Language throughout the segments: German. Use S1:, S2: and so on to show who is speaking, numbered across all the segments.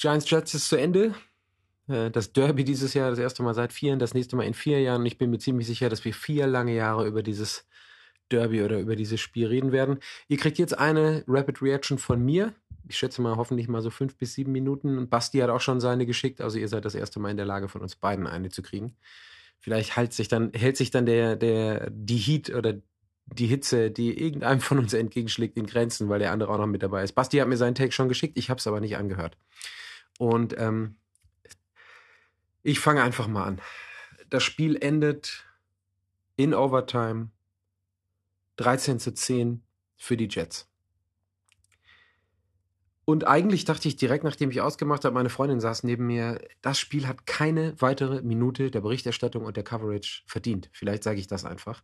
S1: Giants Jets ist zu Ende. Äh, das Derby dieses Jahr das erste Mal seit vier, das nächste Mal in vier Jahren. Ich bin mir ziemlich sicher, dass wir vier lange Jahre über dieses Derby oder über dieses Spiel reden werden. Ihr kriegt jetzt eine Rapid Reaction von mir. Ich schätze mal hoffentlich mal so fünf bis sieben Minuten. Basti hat auch schon seine geschickt, also ihr seid das erste Mal in der Lage, von uns beiden eine zu kriegen. Vielleicht hält sich dann, hält sich dann der, der, die Heat oder die Hitze, die irgendeinem von uns entgegenschlägt, in Grenzen, weil der andere auch noch mit dabei ist. Basti hat mir seinen Take schon geschickt, ich habe es aber nicht angehört. Und ähm, ich fange einfach mal an. Das Spiel endet in Overtime 13 zu 10 für die Jets. Und eigentlich dachte ich direkt, nachdem ich ausgemacht habe, meine Freundin saß neben mir, das Spiel hat keine weitere Minute der Berichterstattung und der Coverage verdient. Vielleicht sage ich das einfach.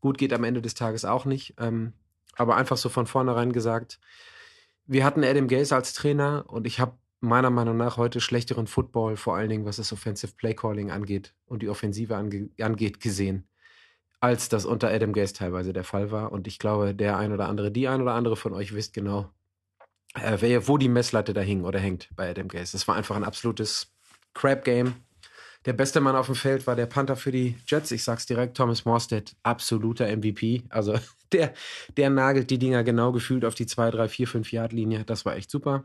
S1: Gut geht am Ende des Tages auch nicht. Ähm, aber einfach so von vornherein gesagt, wir hatten Adam Gaze als Trainer und ich habe meiner Meinung nach heute schlechteren Football, vor allen Dingen was das Offensive Play Calling angeht und die Offensive ange angeht, gesehen, als das unter Adam Gaze teilweise der Fall war. Und ich glaube, der ein oder andere, die ein oder andere von euch wisst genau, äh, wo die Messlatte da hing oder hängt bei Adam Gaze. Das war einfach ein absolutes Crap-Game. Der beste Mann auf dem Feld war der Panther für die Jets. Ich sag's direkt, Thomas Morstead, absoluter MVP. Also der, der nagelt die Dinger genau gefühlt auf die 2, 3, 4, 5 Yard Linie. Das war echt super.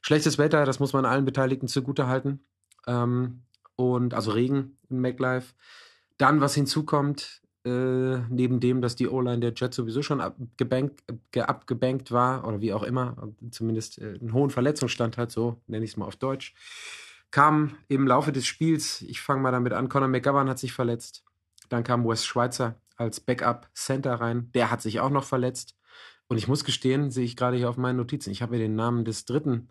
S1: Schlechtes Wetter, das muss man allen Beteiligten zugute halten. Ähm, und also Regen in MacLife. Dann, was hinzukommt, äh, neben dem, dass die O-Line der Jets sowieso schon abgebankt, äh, abgebankt war, oder wie auch immer, zumindest äh, einen hohen Verletzungsstand hat, so nenne ich es mal auf Deutsch kam im Laufe des Spiels, ich fange mal damit an, Conor McGovern hat sich verletzt. Dann kam Wes Schweitzer als Backup-Center rein. Der hat sich auch noch verletzt. Und ich muss gestehen, sehe ich gerade hier auf meinen Notizen, ich habe mir den Namen des dritten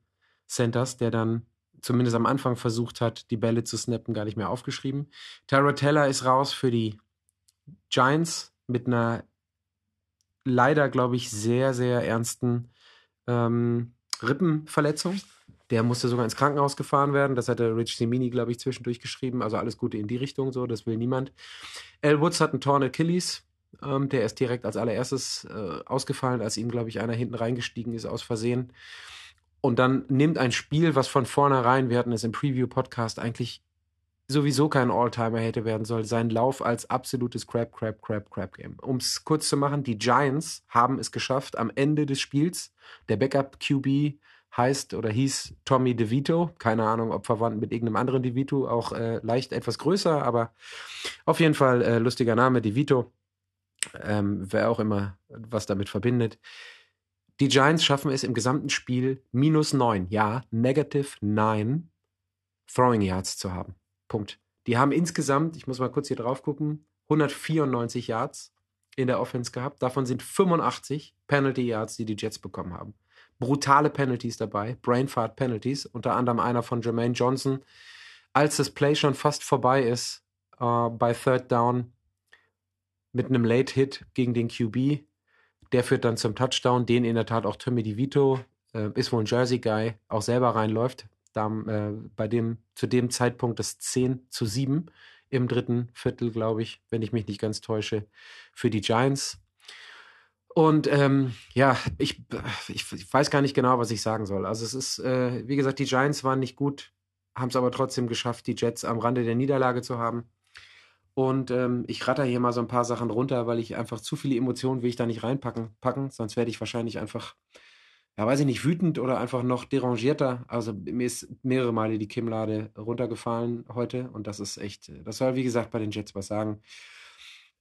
S1: Centers, der dann zumindest am Anfang versucht hat, die Bälle zu snappen, gar nicht mehr aufgeschrieben. Tara Teller ist raus für die Giants mit einer leider, glaube ich, sehr, sehr ernsten ähm, Rippenverletzung. Der musste sogar ins Krankenhaus gefahren werden. Das hatte Rich Simini, glaube ich, zwischendurch geschrieben. Also alles Gute in die Richtung, so, das will niemand. Al Woods hat einen Torn Achilles. Ähm, der ist direkt als allererstes äh, ausgefallen, als ihm, glaube ich, einer hinten reingestiegen ist aus Versehen. Und dann nimmt ein Spiel, was von vornherein, wir hatten es im Preview-Podcast, eigentlich sowieso kein Alltimer hätte werden sollen, seinen Lauf als absolutes Crap, Crap, Crap, Crap Game. Um es kurz zu machen, die Giants haben es geschafft, am Ende des Spiels, der Backup QB heißt oder hieß Tommy DeVito. Keine Ahnung, ob verwandt mit irgendeinem anderen DeVito, auch äh, leicht etwas größer, aber auf jeden Fall äh, lustiger Name, DeVito. Ähm, wer auch immer was damit verbindet. Die Giants schaffen es im gesamten Spiel minus neun, ja, negative nine Throwing Yards zu haben. Punkt. Die haben insgesamt, ich muss mal kurz hier drauf gucken, 194 Yards in der Offense gehabt. Davon sind 85 Penalty Yards, die die Jets bekommen haben brutale Penalties dabei, Brainfart Penalties, unter anderem einer von Jermaine Johnson. Als das Play schon fast vorbei ist, äh, bei Third Down mit einem Late Hit gegen den QB, der führt dann zum Touchdown, den in der Tat auch Tommy DeVito, äh, ist wohl ein Jersey Guy, auch selber reinläuft. Da, äh, bei dem, zu dem Zeitpunkt das 10 zu 7 im dritten Viertel, glaube ich, wenn ich mich nicht ganz täusche, für die Giants. Und ähm, ja, ich, ich, ich, weiß gar nicht genau, was ich sagen soll. Also es ist, äh, wie gesagt, die Giants waren nicht gut, haben es aber trotzdem geschafft, die Jets am Rande der Niederlage zu haben. Und ähm, ich ratter hier mal so ein paar Sachen runter, weil ich einfach zu viele Emotionen will ich da nicht reinpacken, packen, sonst werde ich wahrscheinlich einfach, ja, weiß ich nicht, wütend oder einfach noch derangierter. Also mir ist mehrere Male die Kimmlade runtergefallen heute und das ist echt, das soll wie gesagt bei den Jets was sagen.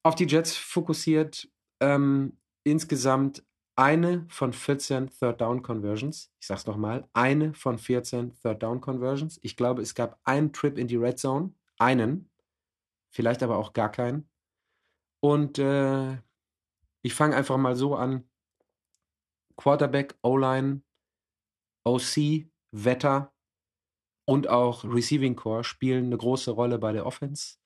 S1: Auf die Jets fokussiert, ähm, insgesamt eine von 14 Third Down Conversions. Ich sage es nochmal, eine von 14 Third Down Conversions. Ich glaube, es gab einen Trip in die Red Zone, einen, vielleicht aber auch gar keinen. Und äh, ich fange einfach mal so an. Quarterback, O-Line, OC, Wetter und auch Receiving Core spielen eine große Rolle bei der Offense.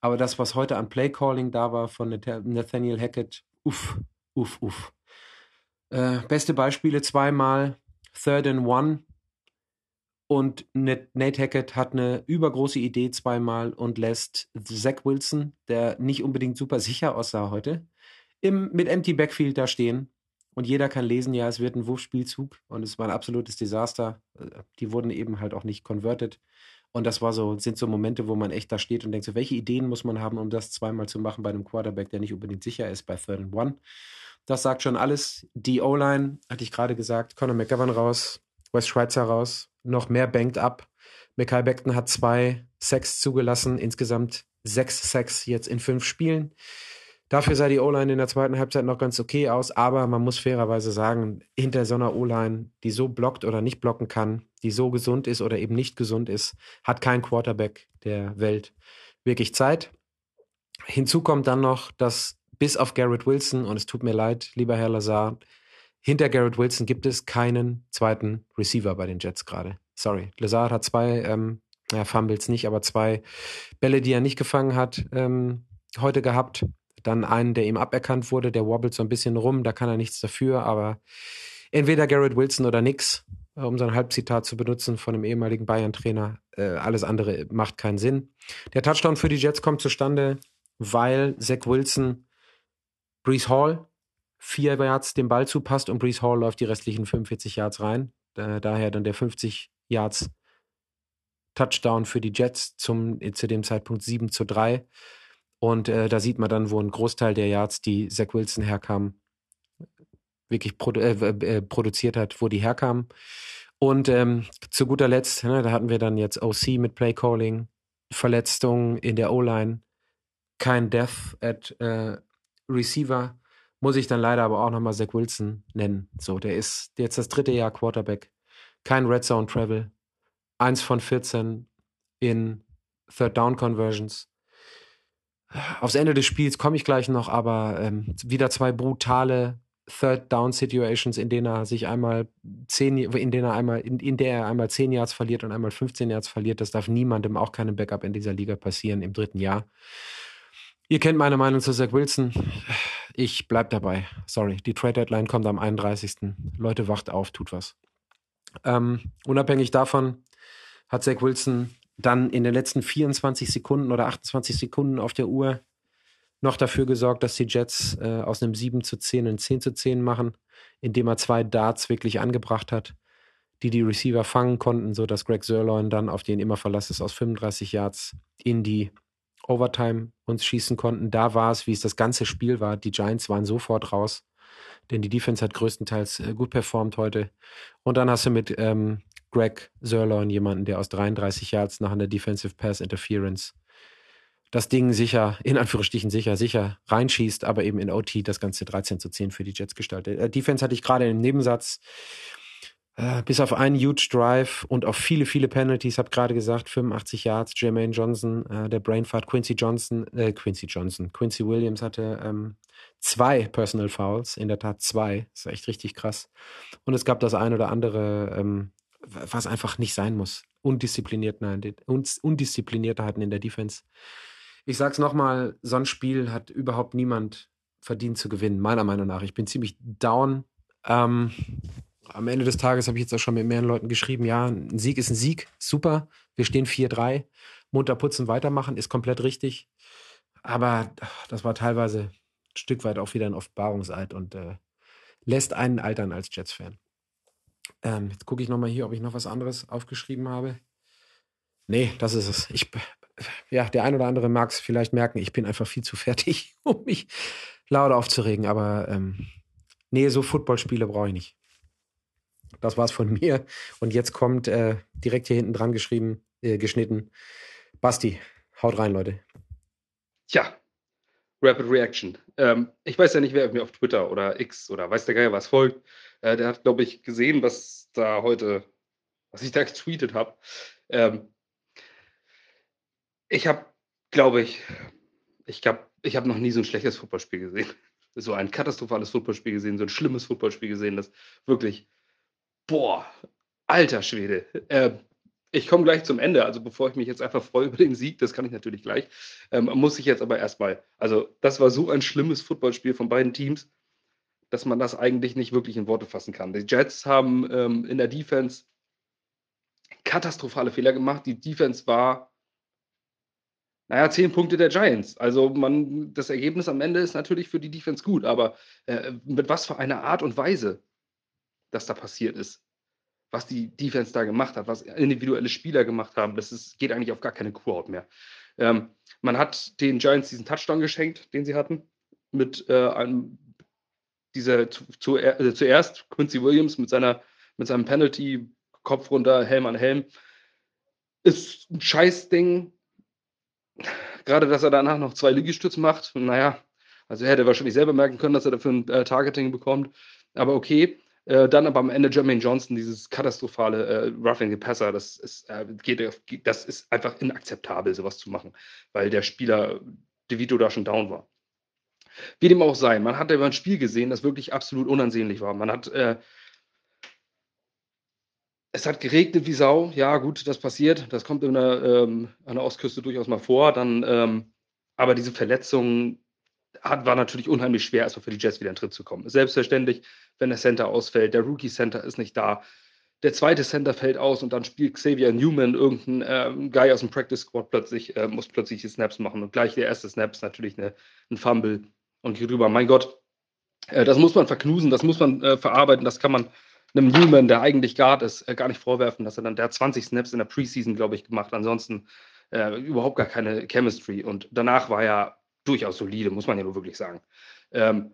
S1: Aber das, was heute an Play Calling da war von Nathaniel Hackett, uff, uff, uff. Äh, beste Beispiele zweimal Third and One und Nate Hackett hat eine übergroße Idee zweimal und lässt Zach Wilson, der nicht unbedingt super sicher aussah heute, im, mit Empty Backfield da stehen Und jeder kann lesen, ja, es wird ein Wurfspielzug und es war ein absolutes Desaster. Äh, die wurden eben halt auch nicht converted. Und das war so, sind so Momente, wo man echt da steht und denkt, so, welche Ideen muss man haben, um das zweimal zu machen bei einem Quarterback, der nicht unbedingt sicher ist bei Third and One. Das sagt schon alles. Die O-Line, hatte ich gerade gesagt, Conor McGovern raus, Wes Schweitzer raus, noch mehr banked up. Michael Beckton hat zwei Sacks zugelassen, insgesamt sechs Sacks jetzt in fünf Spielen. Dafür sah die O-Line in der zweiten Halbzeit noch ganz okay aus, aber man muss fairerweise sagen, hinter so einer O-Line, die so blockt oder nicht blocken kann, die so gesund ist oder eben nicht gesund ist, hat kein Quarterback der Welt wirklich Zeit. Hinzu kommt dann noch, dass bis auf Garrett Wilson, und es tut mir leid, lieber Herr Lazar, hinter Garrett Wilson gibt es keinen zweiten Receiver bei den Jets gerade. Sorry. Lazard hat zwei, ähm, ja, Fumbles nicht, aber zwei Bälle, die er nicht gefangen hat, ähm, heute gehabt. Dann einen, der ihm aberkannt wurde, der wobbelt so ein bisschen rum, da kann er nichts dafür, aber entweder Garrett Wilson oder nix, äh, um so ein Halbzitat zu benutzen von einem ehemaligen Bayern-Trainer. Äh, alles andere macht keinen Sinn. Der Touchdown für die Jets kommt zustande, weil Zach Wilson Brees Hall vier Yards den Ball zupasst und Brees Hall läuft die restlichen 45 Yards rein. daher dann der 50 Yards Touchdown für die Jets zum zu dem Zeitpunkt 7 zu 3. Und äh, da sieht man dann, wo ein Großteil der Yards, die Zach Wilson herkam, wirklich produ äh, äh, produziert hat, wo die herkamen. Und ähm, zu guter Letzt, ne, da hatten wir dann jetzt OC mit Play Calling, Verletzungen in der O-Line, kein Death at äh, Receiver, muss ich dann leider aber auch nochmal Zach Wilson nennen. So, der ist jetzt das dritte Jahr Quarterback, kein Red Zone Travel, eins von 14 in Third Down Conversions Aufs Ende des Spiels komme ich gleich noch, aber ähm, wieder zwei brutale Third Down Situations, in denen er sich einmal zehn, in denen er einmal, in, in der er einmal 10 Yards verliert und einmal 15 Yards verliert. Das darf niemandem, auch keinem Backup in dieser Liga passieren im dritten Jahr. Ihr kennt meine Meinung zu Zach Wilson. Ich bleib dabei. Sorry. Die Trade Deadline kommt am 31. Leute, wacht auf, tut was. Ähm, unabhängig davon hat Zach Wilson dann in den letzten 24 Sekunden oder 28 Sekunden auf der Uhr noch dafür gesorgt, dass die Jets äh, aus einem 7 zu 10 ein 10 zu 10 machen, indem er zwei Darts wirklich angebracht hat, die die Receiver fangen konnten, sodass Greg Sirloin dann auf den immer Verlass ist aus 35 Yards in die Overtime uns schießen konnten. Da war es, wie es das ganze Spiel war. Die Giants waren sofort raus, denn die Defense hat größtenteils äh, gut performt heute. Und dann hast du mit ähm, Greg Sirloin jemanden, der aus 33 Yards nach einer Defensive Pass Interference das Ding sicher, in Anführungsstrichen sicher, sicher reinschießt, aber eben in OT das Ganze 13 zu 10 für die Jets gestaltet. Äh, Defense hatte ich gerade im Nebensatz. Äh, bis auf einen huge Drive und auf viele, viele Penalties, habe gerade gesagt, 85 Yards, Jermaine Johnson, äh, der Brainfart, Quincy Johnson, äh, Quincy Johnson, Quincy Williams hatte ähm, zwei Personal Fouls, in der Tat zwei, das ist echt richtig krass. Und es gab das ein oder andere ähm, was einfach nicht sein muss. Undiszipliniertheiten, Undiszipliniertheiten in der Defense. Ich sag's nochmal, so ein Spiel hat überhaupt niemand verdient zu gewinnen, meiner Meinung nach. Ich bin ziemlich down. Ähm, am Ende des Tages habe ich jetzt auch schon mit mehreren Leuten geschrieben, ja, ein Sieg ist ein Sieg, super. Wir stehen 4-3. Munter putzen, weitermachen, ist komplett richtig. Aber das war teilweise ein Stück weit auch wieder ein Offenbarungseid und äh, lässt einen altern als Jets-Fan. Ähm, jetzt gucke ich nochmal hier, ob ich noch was anderes aufgeschrieben habe. Nee, das ist es. Ich, ja, der ein oder andere mag es vielleicht merken, ich bin einfach viel zu fertig, um mich laut aufzuregen. Aber ähm, nee, so Footballspiele brauche ich nicht. Das war's von mir. Und jetzt kommt äh, direkt hier hinten dran geschrieben, äh, geschnitten. Basti, haut rein, Leute.
S2: Tja, Rapid Reaction. Ähm, ich weiß ja nicht, wer mir auf Twitter oder X oder weiß der Geil was folgt. Äh, der hat, glaube ich, gesehen, was da heute, was ich da getweetet habe. Ähm, ich habe, glaube ich, ich habe ich hab noch nie so ein schlechtes Fußballspiel gesehen. So ein katastrophales Fußballspiel gesehen, so ein schlimmes Fußballspiel gesehen, das wirklich, boah, alter Schwede. Äh, ich komme gleich zum Ende, also bevor ich mich jetzt einfach freue über den Sieg, das kann ich natürlich gleich, ähm, muss ich jetzt aber erstmal, also das war so ein schlimmes Footballspiel von beiden Teams dass man das eigentlich nicht wirklich in Worte fassen kann. Die Jets haben ähm, in der Defense katastrophale Fehler gemacht. Die Defense war Naja, 10 Punkte der Giants. Also man, das Ergebnis am Ende ist natürlich für die Defense gut, aber äh, mit was für einer Art und Weise das da passiert ist, was die Defense da gemacht hat, was individuelle Spieler gemacht haben, das ist, geht eigentlich auf gar keine Kuhhaut mehr. Ähm, man hat den Giants diesen Touchdown geschenkt, den sie hatten, mit äh, einem, dieser zu, zu, äh, zuerst Quincy Williams mit seiner mit seinem Penalty, Kopf runter, Helm an Helm. Ist ein Scheißding, Gerade, dass er danach noch zwei Liegestütze macht, naja, also er hätte wahrscheinlich selber merken können, dass er dafür ein äh, Targeting bekommt. Aber okay. Äh, dann aber am Ende Jermaine Johnson, dieses katastrophale äh, Roughing the Passer, das ist, äh, geht, das ist einfach inakzeptabel, sowas zu machen, weil der Spieler DeVito da schon down war. Wie dem auch sei, man hat über ein Spiel gesehen, das wirklich absolut unansehnlich war. Man hat äh, es hat geregnet wie Sau. Ja, gut, das passiert. Das kommt der, ähm, an der Ostküste durchaus mal vor. Dann, ähm, aber diese Verletzung hat, war natürlich unheimlich schwer, erstmal für die Jets wieder in Tritt zu kommen. Selbstverständlich, wenn der Center ausfällt, der Rookie Center ist nicht da, der zweite Center fällt aus und dann spielt Xavier Newman, irgendein äh, Guy aus dem Practice Squad, plötzlich, äh, muss plötzlich die Snaps machen. Und gleich der erste Snap ist natürlich eine, ein Fumble. Und hier drüber, mein Gott, äh, das muss man verknusen, das muss man äh, verarbeiten, das kann man einem Newman, der eigentlich Guard ist, äh, gar nicht vorwerfen, dass er dann, der hat 20 Snaps in der Preseason, glaube ich, gemacht. Ansonsten äh, überhaupt gar keine Chemistry. Und danach war er durchaus solide, muss man ja nur wirklich sagen. Ähm,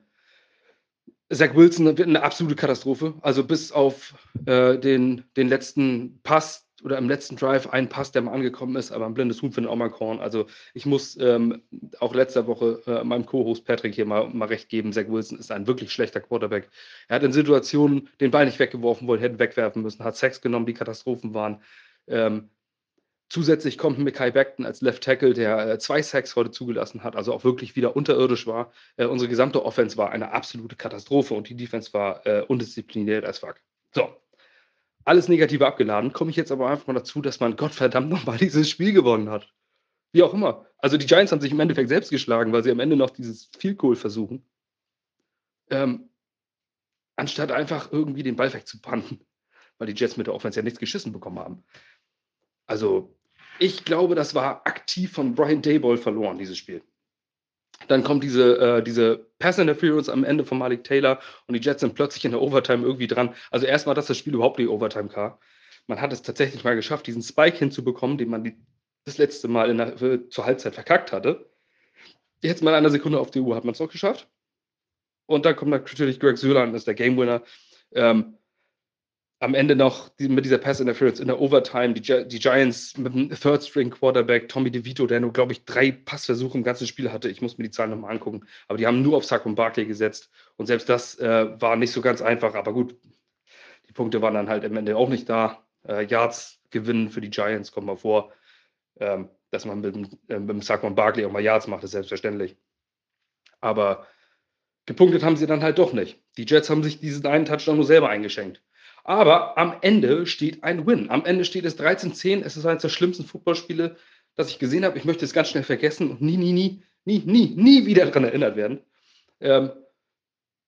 S2: Zach Wilson wird eine absolute Katastrophe. Also bis auf äh, den, den letzten Pass, oder im letzten Drive ein Pass, der mal angekommen ist, aber ein blindes Huhn findet auch mal Korn. Also ich muss ähm, auch letzte Woche äh, meinem Co-Host Patrick hier mal, mal recht geben. Zach Wilson ist ein wirklich schlechter Quarterback. Er hat in Situationen den Ball nicht weggeworfen wollen, hätte wegwerfen müssen, hat Sex genommen, die Katastrophen waren. Ähm, zusätzlich kommt Mikai Beckton als Left Tackle, der äh, zwei Sacks heute zugelassen hat, also auch wirklich wieder unterirdisch war. Äh, unsere gesamte Offense war eine absolute Katastrophe und die Defense war äh, undiszipliniert als fuck. So, alles Negative abgeladen, komme ich jetzt aber einfach mal dazu, dass man Gottverdammt nochmal dieses Spiel gewonnen hat. Wie auch immer. Also die Giants haben sich im Endeffekt selbst geschlagen, weil sie am Ende noch dieses Field Goal versuchen. Ähm, anstatt einfach irgendwie den Ball wegzupannen, weil die Jets mit der Offense ja nichts geschissen bekommen haben. Also, ich glaube, das war aktiv von Brian Dayball verloren, dieses Spiel. Dann kommt diese, äh, diese Pass Interference am Ende von Malik Taylor und die Jets sind plötzlich in der Overtime irgendwie dran. Also erstmal, dass das Spiel überhaupt nicht Overtime kam. Man hat es tatsächlich mal geschafft, diesen Spike hinzubekommen, den man die, das letzte Mal der, äh, zur Halbzeit verkackt hatte. Jetzt mal in einer Sekunde auf die Uhr hat man es auch geschafft. Und dann kommt natürlich Greg Sölan, ist der Game Winner. Ähm, am Ende noch die, mit dieser Pass Interference in der Overtime, die, die Giants mit dem Third String Quarterback Tommy DeVito, der nur, glaube ich, drei Passversuche im ganzen Spiel hatte. Ich muss mir die Zahlen nochmal angucken. Aber die haben nur auf Saquon Barkley gesetzt. Und selbst das äh, war nicht so ganz einfach. Aber gut, die Punkte waren dann halt am Ende auch nicht da. Äh, Yards gewinnen für die Giants, kommt mal vor. Ähm, dass man mit, äh, mit dem Saquon Barkley auch mal Yards macht, ist selbstverständlich. Aber gepunktet haben sie dann halt doch nicht. Die Jets haben sich diesen einen Touchdown nur selber eingeschenkt. Aber am Ende steht ein Win. Am Ende steht es 13-10. Es ist eines der schlimmsten Footballspiele, das ich gesehen habe. Ich möchte es ganz schnell vergessen und nie, nie, nie, nie, nie, nie wieder daran erinnert werden. Ähm,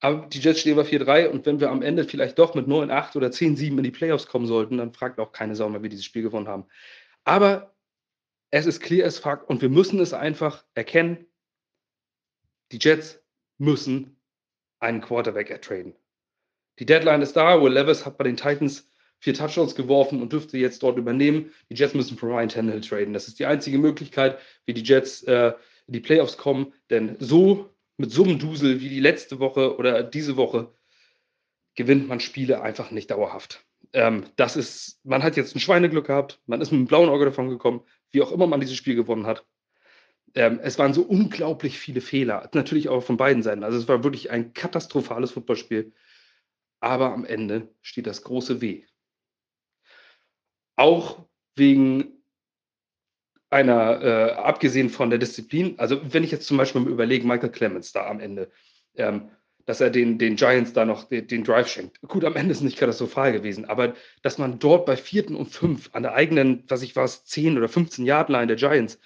S2: aber die Jets stehen bei 4-3 und wenn wir am Ende vielleicht doch mit 9-8 oder 10-7 in die Playoffs kommen sollten, dann fragt auch keine Sau mehr, wie dieses Spiel gewonnen haben. Aber es ist clear as fuck und wir müssen es einfach erkennen. Die Jets müssen einen Quarterback ertraden. Die Deadline ist da. Will Levis hat bei den Titans vier Touchdowns geworfen und dürfte jetzt dort übernehmen. Die Jets müssen für Ryan Tannehill traden. Das ist die einzige Möglichkeit, wie die Jets äh, in die Playoffs kommen. Denn so mit so einem Dusel wie die letzte Woche oder diese Woche gewinnt man Spiele einfach nicht dauerhaft. Ähm, das ist, man hat jetzt ein Schweineglück gehabt, man ist mit einem blauen Auge davon gekommen, wie auch immer man dieses Spiel gewonnen hat. Ähm, es waren so unglaublich viele Fehler, natürlich auch von beiden Seiten. Also es war wirklich ein katastrophales Footballspiel aber am Ende steht das große W. Auch wegen einer, äh, abgesehen von der Disziplin, also wenn ich jetzt zum Beispiel überlege, Michael Clemens da am Ende, ähm, dass er den, den Giants da noch den, den, Drive schenkt. Gut, am Ende ist es nicht katastrophal gewesen, aber dass man dort bei vierten und fünf an der eigenen, was ich war, 10 oder 15 Yard Line der Giants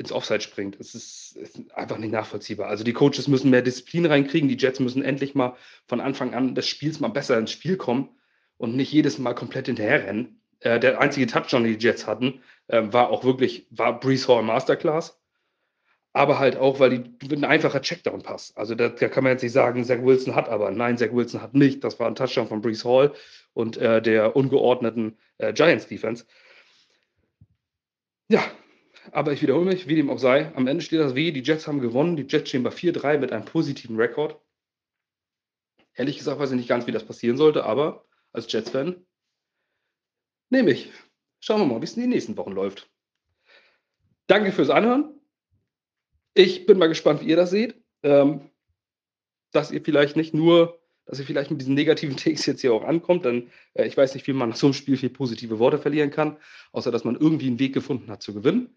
S2: ins Offside springt. Es ist, ist, einfach nicht nachvollziehbar. Also die Coaches müssen mehr Disziplin reinkriegen, die Jets müssen endlich mal von Anfang an des Spiels mal besser ins Spiel kommen und nicht jedes Mal komplett hinterherrennen. Äh, der einzige Touchdown, den die Jets hatten, äh, war auch wirklich, war Brees Hall Masterclass. aber halt auch, weil die ein einfacher Checkdown-Pass. Also da, da, kann man jetzt nicht sagen, Zach Wilson hat aber. Nein, Zach Wilson hat nicht. Das war ein Touchdown von Brees Hall und äh, der ungeordneten äh, Giants-Defense. Ja, aber ich wiederhole mich, wie dem auch sei. Am Ende steht das W, die Jets haben gewonnen. Die Jets stehen bei 4-3 mit einem positiven Rekord. Ehrlich gesagt weiß ich nicht ganz, wie das passieren sollte, aber als Jets-Fan nehme ich. Schauen wir mal, wie es in den nächsten Wochen läuft. Danke fürs Anhören. Ich bin mal gespannt, wie ihr das seht. Ähm, dass ihr vielleicht nicht nur, dass ihr vielleicht mit diesen negativen Takes jetzt hier auch ankommt, denn äh, ich weiß nicht, wie man nach so einem Spiel viel positive Worte verlieren kann, außer dass man irgendwie einen Weg gefunden hat zu gewinnen.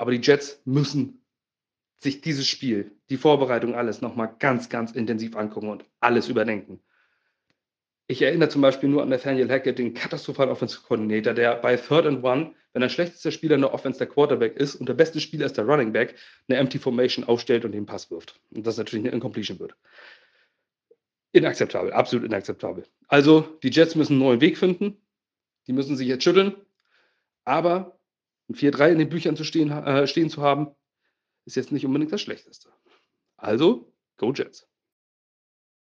S2: Aber die Jets müssen sich dieses Spiel, die Vorbereitung, alles nochmal ganz, ganz intensiv angucken und alles überdenken. Ich erinnere zum Beispiel nur an Nathaniel Hackett, den katastrophalen Offensive Coordinator, der bei Third and One, wenn der schlechteste Spieler in der Offense der Quarterback ist und der beste Spieler ist der Running Back, eine Empty Formation aufstellt und den Pass wirft. Und das natürlich eine Incompletion wird. Inakzeptabel, absolut inakzeptabel. Also, die Jets müssen einen neuen Weg finden. Die müssen sich jetzt schütteln. Aber ein 4-3 in den Büchern zu stehen, äh, stehen zu haben, ist jetzt nicht unbedingt das Schlechteste. Also, go Jets.